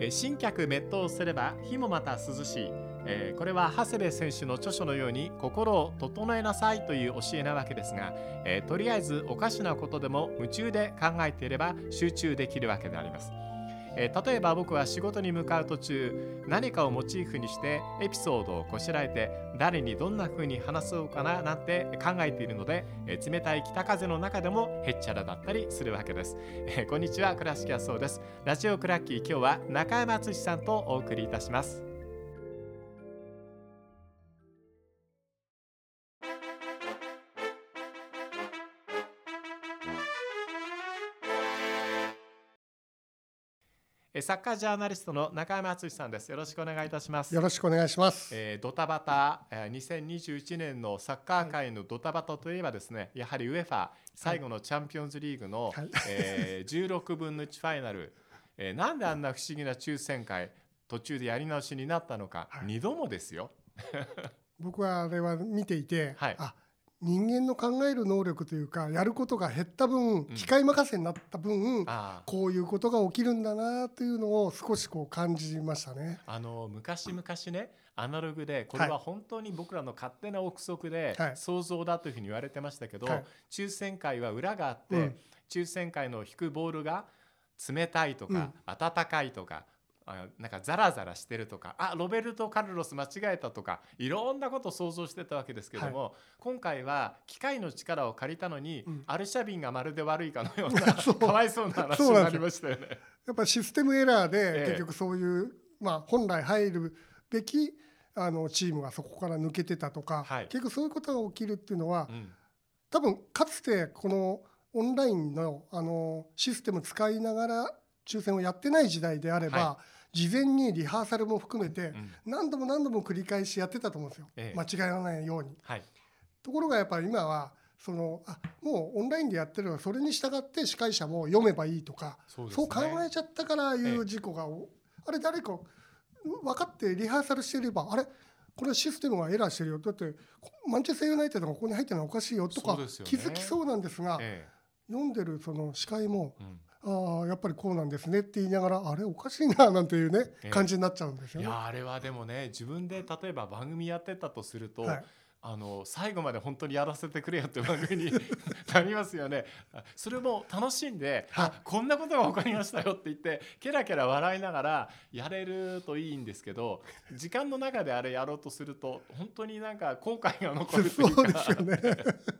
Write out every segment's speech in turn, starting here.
え新脚滅頭すれば火もまた涼しい、えーこれは長谷部選手の著書のように心を整えなさいという教えなわけですが、えーとりあえずおかしなことでも夢中で考えていれば集中できるわけであります。えー例えば僕は仕事に向かう途中何かをモチーフにしてエピソードをこしらえて誰にどんな風に話そうかななんて考えているので、えー冷たい北風の中でもへっちゃらだったりするわけです、えーこんにちは倉敷はそうです。ラジオクラッキー今日は中山敦さんとお送りいたします。サッカージャーナリストの中山敦さんです。よろしくお願いいたします。よろしくお願いします。えードタバタ、えー2021年のサッカー界のドタバタといえばですね、やはり UEFA 最後のチャンピオンズリーグの、はい。えー16分の1ファイナル、えーなんであんな不思議な抽選会途中でやり直しになったのか、はい。2度もですよ。僕はあれは見ていて、はい。あ人間の考える能力というかやることが減った分、機械任せになった分あーこういうことが起きるんだなというのを少しこう感じましたね。あの昔々ねアナログでこれは本当に僕らの勝手な憶測ではい。想像だというふうに言われてましたけど、はい。抽選会は裏があって、うん。抽選会の引くボールが冷たいとか、温かいとかあなんかザラザラしてるとかあロベルト・カルロス間違えたとかいろんなことを想像してたわけですけども、今回は機械の力を借りたのに、うん。アルシャビンがまるで悪いかのような そう。かわいそうな話になりましたよね。やっぱりシステムエラーえでえ結局そういう、まあ、本来入るべきあのチームがそこから抜けてたとか、はい。結局そういうことが起きるっていうのはうん。多分かつてこのオンラインのあのシステム使いながら抽選をやってない時代であれば、は事前にリハーサルも含めてうん。何度も何度も繰り返しやってたと思うんですよ、ええ。間違わないように。はい。ところがやっぱり今はそのあもうオンラインでやってるからそれに従って司会者も読めばいいとかそうね。考えちゃったからああいええう事故が、おあれ誰か分かってリハーサルしてればあれ？これシステムがエラーしてるよ。だってこマンチェスターユナイテッドがここに入ってるのはおかしいよとか気づきそうなんですがえ読んでるその司会もえうんああやっぱりこうなんですねって言いながらあれおかしいななんていうねええ感じになっちゃうんですよね。いやあれはでもね自分で例えば番組やってたとすると、はいあの最後まで本当にやらせてくれよって番組に なりますよね。あそれも楽しんで、はい。あこんなことが起こりましたよって言ってケラケラ笑いながらやれるといいんですけど時間の中であれやろうとすると本当になんか後悔が残るというそうかですよね。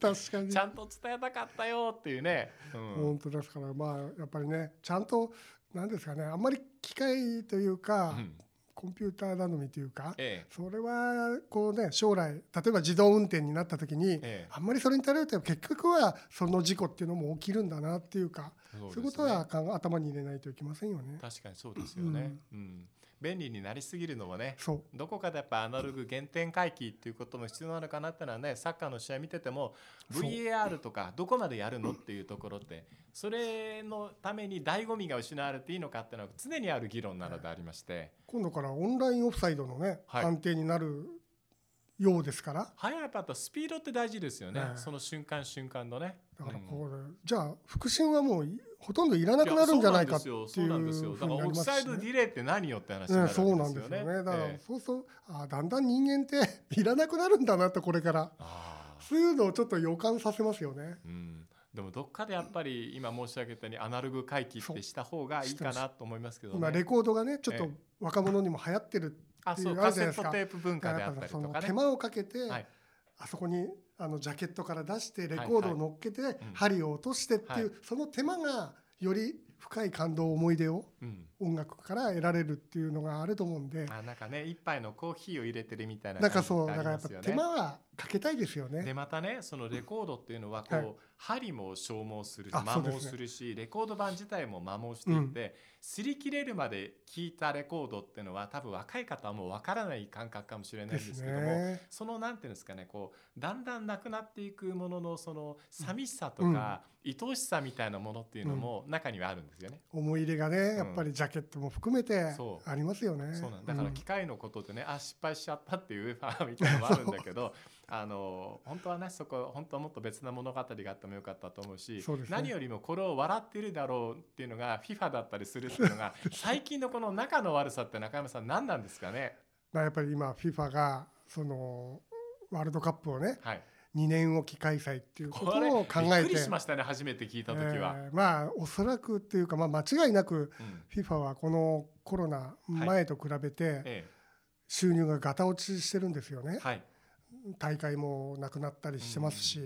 確かに。ちゃんと伝えたかったよっていうね。うん。本当ですから。まあやっぱりねちゃんとなんですかねあんまり機械というか、うんコンピューター頼みというかえそれはこうね将来例えば自動運転になった時に、ええ。あんまりそれに頼ると結局はその事故っていうのも起きるんだなっていうかえそういうことは頭に入れないといけませんよね。確かにそうですよね。うん便利になりすぎるのもねどこかでやっぱアナログ原点回帰っていうことも必要なのかなってのはねサッカーの試合見てても VAR とかどこまでやるのっていうところってそれのために醍醐味が失われていいのかっていうのは常にある議論なのでありまして。今度からオンラインオフサイドのね、はい。判定になるようですから。早やっぱあとスピードって大事ですよね、ねその瞬間瞬間のね。だからうん。こう、じゃあ復習はもういほとんどいらなくなるんじゃないかっていうそうなすよ。ふうそうなんですよ。だからオフサイドディレイって何よって話になるわね、けですよね。そうなんですよね。だから、ええ。そうそうあだんだん人間っていらなくなるんだなとこれから。そういうのをちょっと予感させますよね。うん、でもどっかでやっぱり今申し上げたようにアナログ回帰ってした方がいいかなと思いますけどね。今レコードがねちょっとええ若者にも流行ってるあっていうそうカセッあるじゃないですかトテープ文化であったりそとかね。の手間をかけて、はい。あそこにあのジャケットから出してレコードを乗っけて、ん。針を落としてっていう、はその手間がより深い感動思い出をうん、音楽から得られるっていうのがあると思うんであなんかね一杯のコーヒーを入れてるみたいななんかそうだからやっぱ。手間はかけたいですよでね。またねそのレコードっていうのはこう、はい針も消耗するしあ摩耗するし、レコード盤自体も摩耗していって、擦り切れるまで聴いたレコードっていうのは多分若い方はもう分からない感覚かもしれないんでですすけども、ね。そのなんていうんですかねこうだんだんなくなっていくもののその寂しさとか、愛おしさみたいなものっていうのも中にはあるんですよね。思い入れがねやっぱっぱりジャケットも含めてありますよね。そうなん。だから機械のことでね、あ失敗しちゃったっていう UFA みたいなのもあるんだけど あの本当はねそこ本当はもっと別な物語があってもよかったと思うしね。何よりもこれを笑っているだろうっていうのが FIFA だったりするっていうのが 最近のこの仲の悪さって中山さん何なんですかね？まあやっぱり今 FIFA がそのワールドカップをねはい2年おき開催っていうこことを考えて。くりしましたね初めて聞いた時は、えーまあおそらくっていうか、まあ、間違いなくうん。FIFA はこのコロナ前と比べてえ収入がガタ落ちしてるんですよね。え。はい。大会もなくなったりしてますし、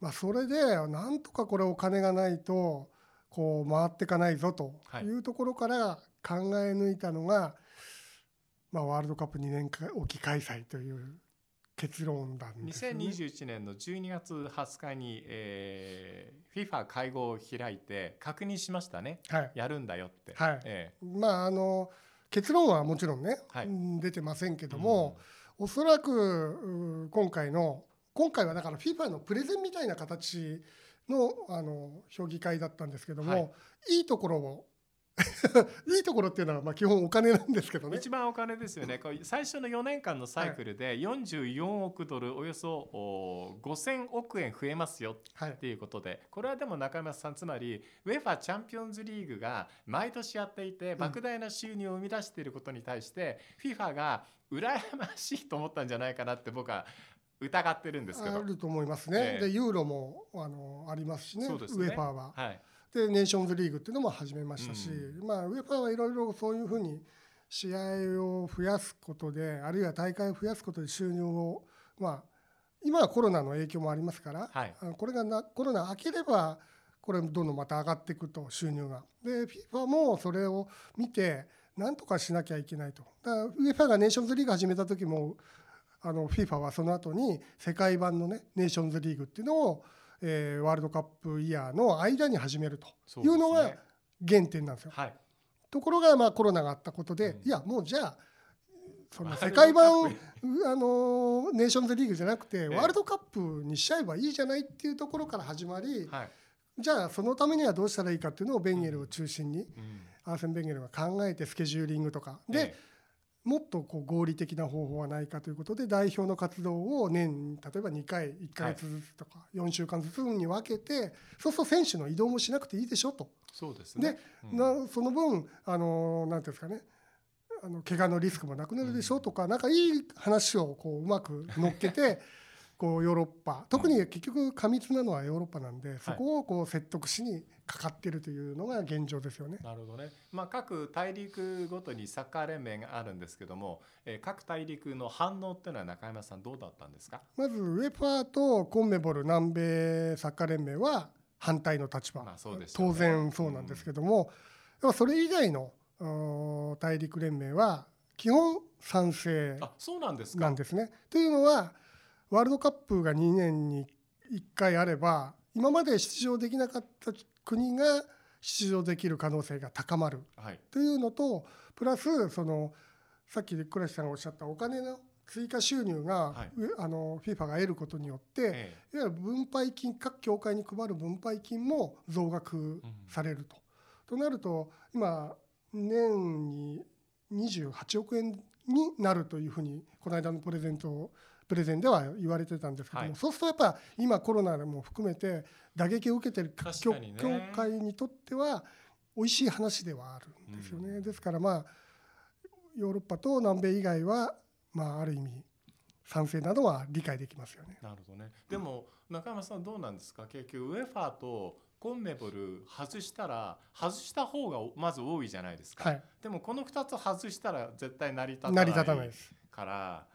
まあ、それでなんとかこれお金がないとこう回っていかないぞとはい。いうところから考え抜いたのが、まあ、ワールドカップ2年おき開催という結論なんですよね。2021年の12月20日に、えー、FIFA 会合を開いて確認しましたね。はい。やるんだよって、はい。えまああの結論はもちろんね、はい。うん出てませんけえども、おそらくう今回の今回はだから FIFA のプレゼンみたいな形のあの評議会だったんですけども、はい。い、いところを いいところっていうのはまあ基本お金なんですけどね。一番お金ですよねこう最初の4年間のサイクルで44億ドルおよそお5000億円増えますよはいっていうことでこれはでも中山さんつまり UEFA チャンピオンズリーグが毎年やっていてん莫大な収入を生み出していることに対して FIFA が羨ましいと思ったんじゃないかなって僕は疑ってるんですけど。あると思いますね。ええでユーロもあのありますしねそうですねウェファーは。はいでネーションズリーグっていうのも始めましたし、まあ、ウェファーはいろいろそういうふうに試合を増やすことであるいは大会を増やすことで収入を、まあ、今はコロナの影響もありますから、はいこれがなコロナ明ければこれどんどんまた上がっていくと収入が。で FIFA もそれを見てなんとかしなきゃいけないと。だからウェファーがネーションズリーグ始めた時もあの FIFA はその後に世界版のねネーションズリーグっていうのを、えーワールドカップイヤーの間に始めるとそいうのが原点なんですよ。はい。ところがまあコロナがあったことで、うん。いやもうじゃあその世界版あのネーションズリーグじゃなくてえワールドカップにしちゃえばいいじゃないっていうところから始まりはい。じゃあそのためにはどうしたらいいかっていうのをベンゲルを中心にうん。アーセン・ベンゲルが考えてスケジューリングとか。でえもっとこう合理的な方法はないかということで代表の活動を年に例えば2回1ヶ月ずつとか4週間ずつに分けてそうすると選手の移動もしなくていいでしょと。そうですね。で、うん。なその分あのなんていうんですかね。あの怪我のリスクもなくなるでしょとか、なんかいい話をこううまく乗っけて こうヨーロッパ。特に結局過密なのはヨーロッパなんでそこをこう説得しにかかってるというのが現状ですよね。なるほどね、まあ、各大陸ごとにサッカー連盟があるんですけども、えー各大陸の反応っていうのは中山さんどうだったんですか、まずウェファーとコンメボル南米サッカー連盟は反対の立場、まあそうですよね。当然そうなんですけども、でもそれ以外の大陸連盟は基本賛成あそうなんですか。なんですね。というのはワールドカップが2年に1回あれば今まで出場できなかった国が出場できる可能性が高まる。はい。というのとプラスそのさっき倉石さんがおっしゃったお金の追加収入が、はい。うあの FIFA が得ることによって、えいわゆる分配金各協会に配る分配金も増額されると。となると今年に28億円になるというふうにこの間のプレゼントプレゼンでは言われてたんですけども、はい。そうするとやっぱ今コロナも含めて打撃を受けてるね。協会にとっては美味しい話ではあるんですよね。ですからまあヨーロッパと南米以外はまあある意味賛成などは理解できますよね。なるほどね。でも中山さんどうなんですか？結局ウェファーとコンメボル外したら外した方がまず多いじゃないですか、はい、でもこの2つ外したら絶対成り立たない立たないです。から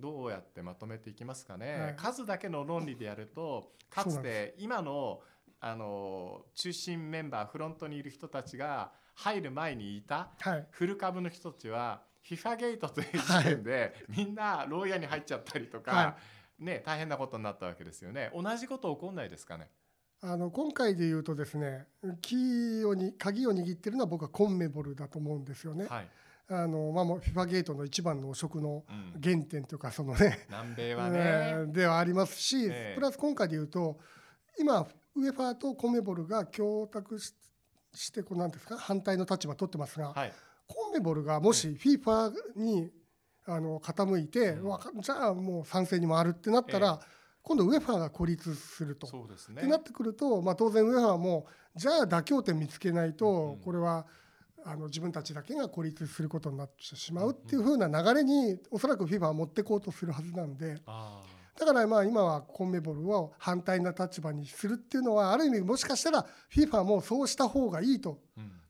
どうやってまとめていきますかね、はい。数だけの論理でやると かつて今のあの中心メンバーフロントにいる人たちが入る前にいたはい、フル株の人たちは FIFA ゲートという時点で、みんな牢屋に入っちゃったりとか、はね、大変なことになったわけですよね。同じこと起こんないですかね。あの今回で言うとですねキーをに鍵を握ってるのは僕はコンメボルだと思うんですよね。はい、あのまあもう FIFA ゲートの一番の汚職のうん。原点というかそのね南米はね、えーではありますし、ええ。プラス今回で言うと今ウェファーとコメボルが供託ししてこうなんですか反対の立場を取ってますが、はい。コンメボルがもし FIFA にあの傾いて、うん。じゃあもう賛成に回るってなったら、今度ウェファが孤立すると。そうですね。ってなってくると、まあ、当然ウェファもじゃあ妥協点見つけないと、うん。これはあの自分たちだけが孤立することになってしまうっていう風な流れにおそらく FIFA は持ってこうとするはずなんであだからまあ今はコンメボルを反対な立場にするっていうのはある意味もしかしたら FIFA もそうした方がいいと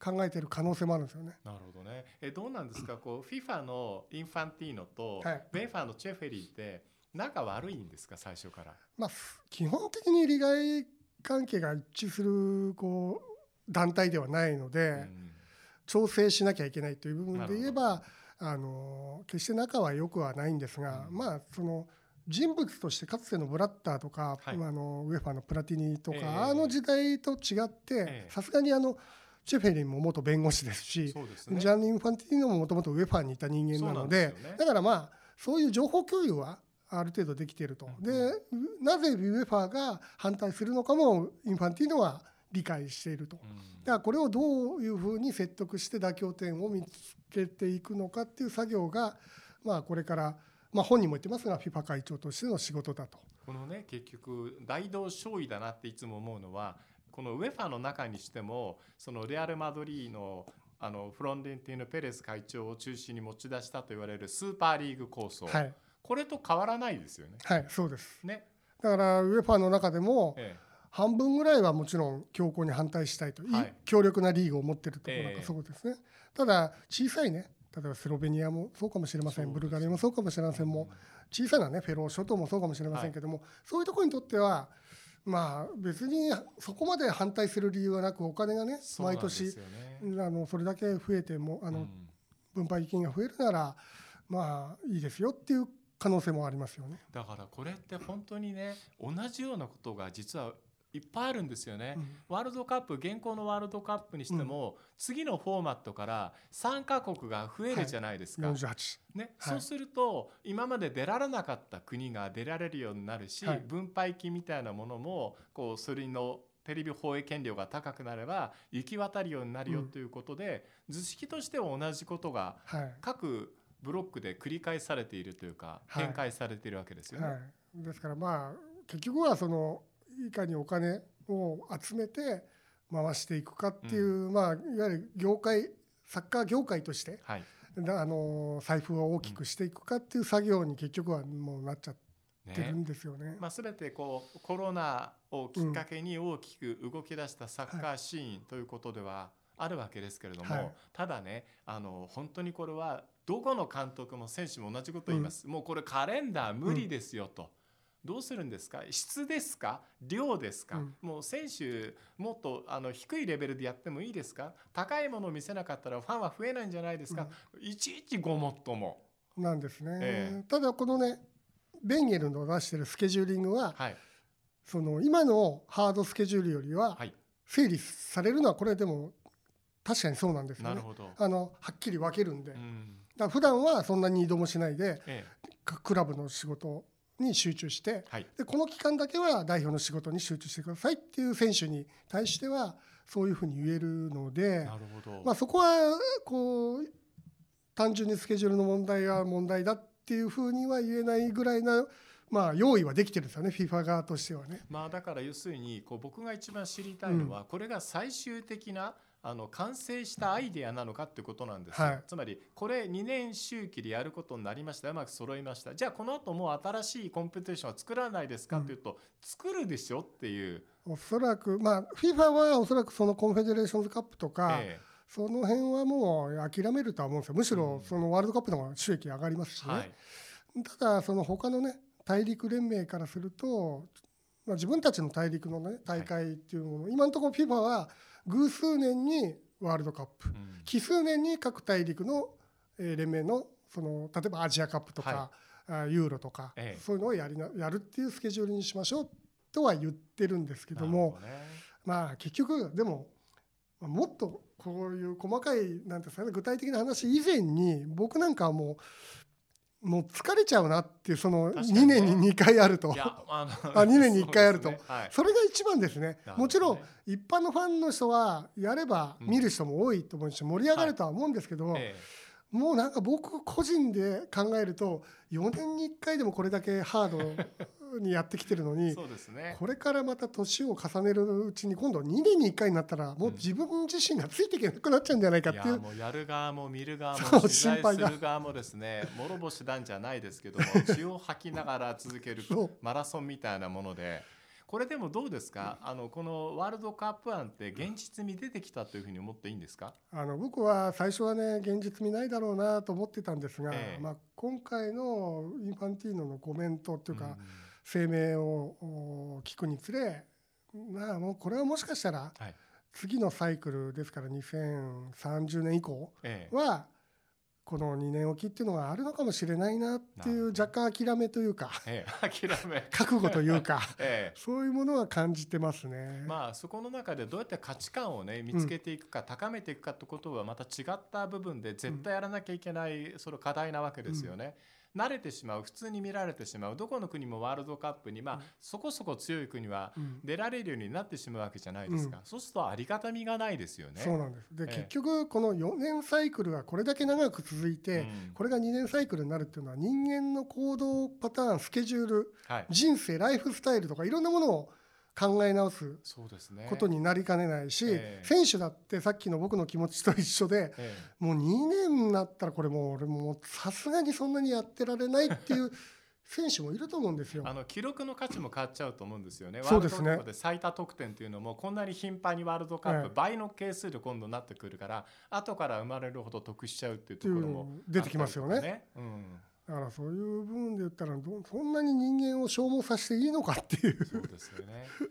考えている可能性もあるんですよね。なるほどね。えどうなんですか？こう FIFA のインファンティーノとはいベンファのチェフェリーって仲悪いんですか？最初から。まあ、基本的に利害関係が一致するこう団体ではないので、うん調整しなきゃいけないという部分で言えなばあの決して仲は良くはないんですが、うん。まあその人物としてかつてのブラッターとか、はい。あのウェファのプラティニとか、ええ。あの時代と違ってええ。さすがにあのチェフェリンも元弁護士ですし、ね。ジャン・インファンティーノももともとウェファにいた人間なのでね。だからまあそういう情報共有はある程度できていると、うん。でなぜウェファが反対するのかもインファンティーノは理解していると。うんだからこれをどういうふうに説得して妥協点を見つけていくのかっていう作業が、まあ、これから、まあ、本人も言ってますが FIFA 会長としての仕事だと。このね結局大同小異だなっていつも思うのはこのウェファの中にしてもそのレアル・マドリーのあのフロンデンティーノ・ペレス会長を中心に持ち出したと言われるスーパーリーグ構想、はい、これと変わらないですよね。はい、そうですね、だからウェファの中でもえ半分ぐらいはもちろん強硬に反対したいと、いはい。強力なリーグを持っているところええ。がそうですね、ただ小さいね。例えばスロベニアもそうかもしれません、ブルガリアもそうかもしれません。も小さなねフェロー諸島もそうかもしれませんけども、そういうところにとってはまあ別にそこまで反対する理由はなくお金がね。毎年あのそれだけ増えてもあのうん。分配金が増えるならまあいいですよっていう可能性もありますよね。だからこれって本当にね同じようなことが実はいっぱいあるんですよね。うん。ワールドカップ現行のワールドカップにしても、次のフォーマットから参加国が増えるじゃないですか。48ね、はい。そうすると今まで出られなかった国が出られるようになるし、はい。分配金みたいなものもこうそれのテレビ放映権料が高くなれば行き渡るようになるようん。ということで、図式としては同じことがはい。各ブロックで繰り返されているというか、はい。展開されているわけですよね。はい、ですからまあ結局はそのいかにお金を集めて回していくかっていう、まあいわゆる業界サッカー業界としてはい。だあの財布を大きくしていくかっていう作業に結局はもうなっちゃってるねんですよね。まあ、全てこうコロナをきっかけに大きく動き出したサッカーシーンということではあるわけですけれども、はい。ただねあの本当にこれはどこの監督も選手も同じことを言います、もうこれカレンダー無理ですよと。どうするんですか？質ですか？量ですか、うん。もう選手もっとあの低いレベルでやってもいいですか？高いものを見せなかったらファンは増えないんじゃないですか、いちいちごもっとも。なんですね、えただこのねベンゲルの出してるスケジューリングははい、その今のハードスケジュールよりははい、整理されるのはこれでも確かにそうなんですよね。なるほど。あのはっきり分けるんで、うん。ら普段はそんなに移動もしないでえかクラブの仕事に集中してえはい、でこの期間だけは代表の仕事に集中してくださいっていう選手に対してはそういうふうに言えるので、なるほど。まあ、そこはこう単純にスケジュールの問題が問題だっていうふうには言えないぐらいな、まあ、用意はできてるんですよね FIFA 側としてはね。まあだから要するにこう僕が一番知りたいのは、これが最終的なあの完成したアイデアなのかっていうことなんですよ、はい。つまりこれ2年周期でやることになりました。うまく揃いました。じゃあこの後もう新しいコンペティションは作らないですかっていうと、作るでしょっていう、おそらく、まあ、FIFA はおそらくそのコンフェデレーションズカップとか、えその辺はもう諦めるとは思うんですよ。むしろそのワールドカップの方が収益上がりますしね、えはい。ただその他のね大陸連盟からすると、まあ、自分たちの大陸のね大会っていうもの、今のところ FIFA は偶数年にワールドカップ。うん。奇数年に各大陸のえー連盟のその例えばアジアカップとか、あユーロとか、ええ。そういうのをやりなやるっていうスケジュールにしましょうとは言ってるんですけどもね。まあ結局でもまあもっとこういう細かいなんですかね具体的な話以前に僕なんかはもうもう疲れちゃうなっていうその確かにね。2年に2回あると。あの あ2年に1回あると。それが一番ですね。もちろん一般のファンの人はやればうん。見る人も多いと思うし盛り上がるとは思うんですけど、えもうなんか僕個人で考えると4年に1回でもこれだけハードにやってきてるのえにそうですね。これからまた年を重ねるうちに今度2年に1回になったらもう自分自身がついていけなくなっちゃうんじゃないかっていういやもうやる側も見る側も 取材心配がする側もですね諸星なんじゃないですけども 血を吐きながら続けるマラソンみたいなもので。これでもどうですか？あのこのワールドカップ案って現実に出てきたというふうに思っていいんですか？あの僕は最初はね現実見ないだろうなと思ってたんですが、ええ。まあ、今回のインファンティーノのコメントっていうか、ん声明をお聞くにつれまあもうこれはもしかしたらはい。次のサイクルですから2030年以降ええ。はこの2年おきっていうのがあるのかもしれないなっていう若干諦めというかええ諦め。覚悟というか ええ。そういうものは感じてますね。まあそこの中でどうやって価値観をね見つけていくか、高めていくかってことはまた違った部分で絶対やらなきゃいけないその課題なわけですよね。慣れてしまう普通に見られてしまうどこの国もワールドカップにまあ、うん。そこそこ強い国はうん。出られるようになってしまうわけじゃないですか、うん。そうするとありがたみがないですよね。そうなんです。で、ええ。結局この4年サイクルがこれだけ長く続いて、うん。これが2年サイクルになるっていうのは人間の行動パターンスケジュールはい、人生ライフスタイルとかいろんなものを考え直すことになりかねないし、ええ。選手だってさっきの僕の気持ちと一緒でえもう2年になったらこれもう俺もうさすがにそんなにやってられないっていう 選手もいると思うんですよ。え。あの記録の価値も変わっちゃうと思うんですよね。そうですね。ワールドカップで最多得点というのもこんなに頻繁にワールドカップ、ええ。倍の係数で今度なってくるから後から生まれるほど得しちゃうっていうところもっていう出てきますよね。うんだからそういう部分で言ったらどそんなに人間を消耗させていいのかっていうそうですよね。うん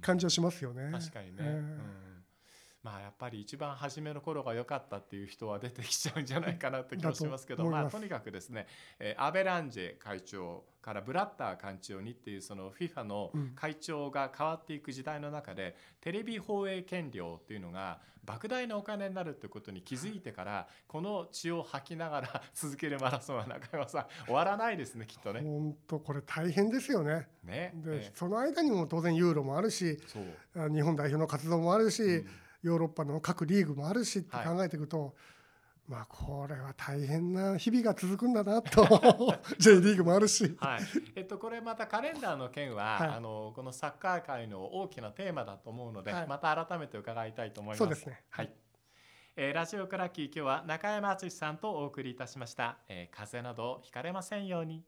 感じはしますよね。確かにね、ええうんまあやっぱり一番初めの頃が良かったっていう人は出てきちゃうんじゃないかなって気がしますけどまあとにかくですね、えーアベランジェ会長からブラッター会長にっていうその FIFA のうん。会長が変わっていく時代の中で、テレビ放映権料っていうのが莫大なお金になるってことに気づいてからこの血を吐きながら 続けるマラソンは中山さん終わらないですねきっとね。本当これ大変ですよね。ねで、えその間にも当然ユーロもあるし日本代表の活動もあるし、うんヨーロッパの各リーグもあるしってはい考えていくと、まあこれは大変な日々が続くんだなと J リーグもあるし、はい、えっとこれまたカレンダーの件は、はいあのこのサッカー界の大きなテーマだと思うので、はいまた改めて伺いたいと思います。そうですねはい。えーラジオクラッキー今日は中山敦さんとお送りいたしました。えー風邪などひかれませんように。